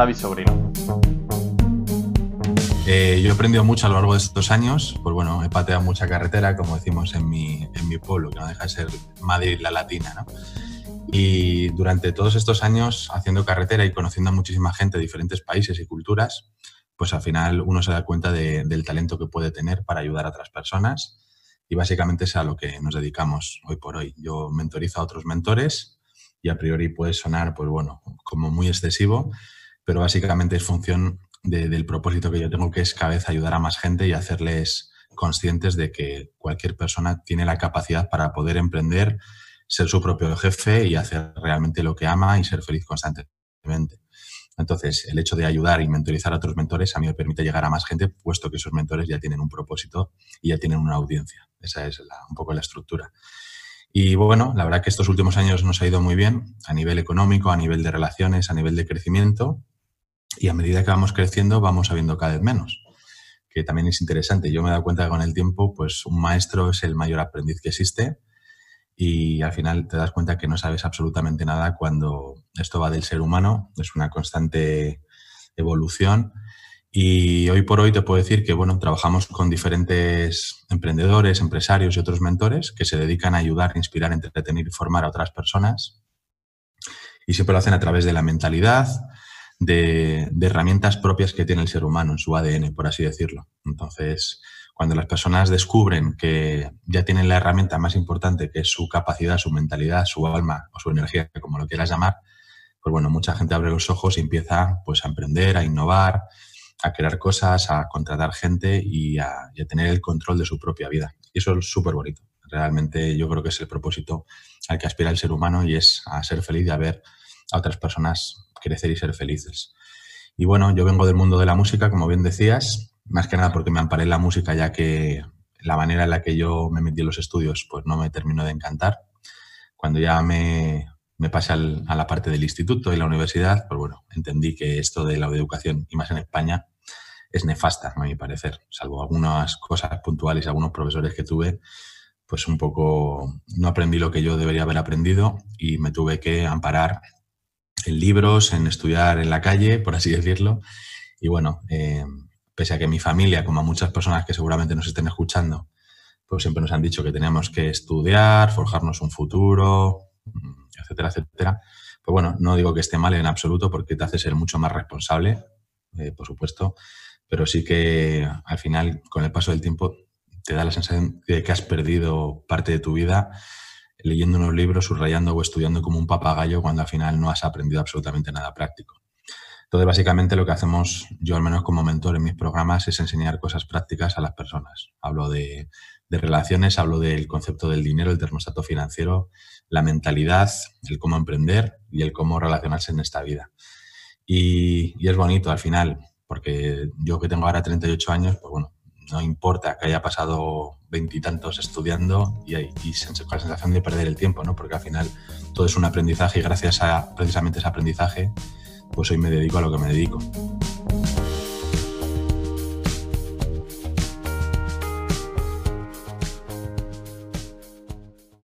David Sobrino. Eh, yo he aprendido mucho a lo largo de estos años, pues bueno, he pateado mucha carretera, como decimos en mi, en mi pueblo, que no deja de ser Madrid la latina, ¿no? Y durante todos estos años haciendo carretera y conociendo a muchísima gente de diferentes países y culturas, pues al final uno se da cuenta del talento que puede tener para ayudar a otras personas y básicamente es a lo que nos dedicamos hoy por hoy. Yo mentorizo a otros mentores y a priori puede sonar, pues bueno, como muy excesivo, pero básicamente es función del propósito que yo tengo, que es cada vez ayudar a más gente y hacerles conscientes de que cualquier persona tiene la capacidad para poder emprender, ser su propio jefe y hacer realmente lo que ama y ser feliz constantemente. Entonces, el hecho de ayudar y mentorizar a otros mentores a mí me permite llegar a más gente, puesto que esos mentores ya tienen un propósito y ya tienen una audiencia. Esa es un poco la estructura. Y bueno, la verdad que estos últimos años nos ha ido muy bien a nivel económico, a nivel de relaciones, a nivel de crecimiento y a medida que vamos creciendo vamos sabiendo cada vez menos, que también es interesante. Yo me he dado cuenta que con el tiempo, pues un maestro es el mayor aprendiz que existe y al final te das cuenta que no sabes absolutamente nada cuando esto va del ser humano, es una constante evolución. Y hoy por hoy te puedo decir que bueno, trabajamos con diferentes emprendedores, empresarios y otros mentores que se dedican a ayudar, inspirar, entretener y formar a otras personas. Y siempre lo hacen a través de la mentalidad, de, herramientas propias que tiene el ser humano en su ADN, por así decirlo. Entonces, cuando las personas descubren que ya tienen la herramienta más importante, que es su capacidad, su mentalidad, su alma o su energía, como lo quieras llamar, pues bueno, mucha gente abre los ojos y empieza pues, a emprender, a innovar, a crear cosas, a contratar gente y a, y a tener el control de su propia vida. Y eso es súper bonito. Realmente yo creo que es el propósito al que aspira el ser humano y es a ser feliz y a ver a otras personas crecer y ser felices. Y bueno, yo vengo del mundo de la música, como bien decías, más que nada porque me amparé en la música, ya que la manera en la que yo me metí en los estudios, pues no me terminó de encantar. Cuando ya me, me pasé a la parte del instituto y la universidad, pues bueno, entendí que esto de la educación, y más en España, es nefasta, a mi parecer. Salvo algunas cosas puntuales, algunos profesores que tuve, pues un poco no aprendí lo que yo debería haber aprendido y me tuve que amparar en libros, en estudiar en la calle, por así decirlo. Y bueno, eh, pese a que mi familia, como a muchas personas que seguramente nos estén escuchando, pues siempre nos han dicho que tenemos que estudiar, forjarnos un futuro, mm, etcétera, etcétera. Pues bueno, no digo que esté mal en absoluto porque te hace ser mucho más responsable, eh, por supuesto, pero sí que al final, con el paso del tiempo, te da la sensación de que has perdido parte de tu vida leyendo unos libros, subrayando o estudiando como un papagayo cuando al final no has aprendido absolutamente nada práctico. Entonces, básicamente lo que hacemos, yo al menos como mentor en mis programas, es enseñar cosas prácticas a las personas. Hablo de, relaciones, hablo del concepto del dinero, el termostato financiero, la mentalidad, el cómo emprender y el cómo relacionarse en esta vida. Y, y es bonito al final, porque yo que tengo ahora 38 años, pues bueno, no importa que haya pasado veintitantos estudiando y, y, con la sensación de perder el tiempo, ¿no? Porque al final todo es un aprendizaje y gracias a precisamente ese aprendizaje, pues hoy me dedico a lo que me dedico.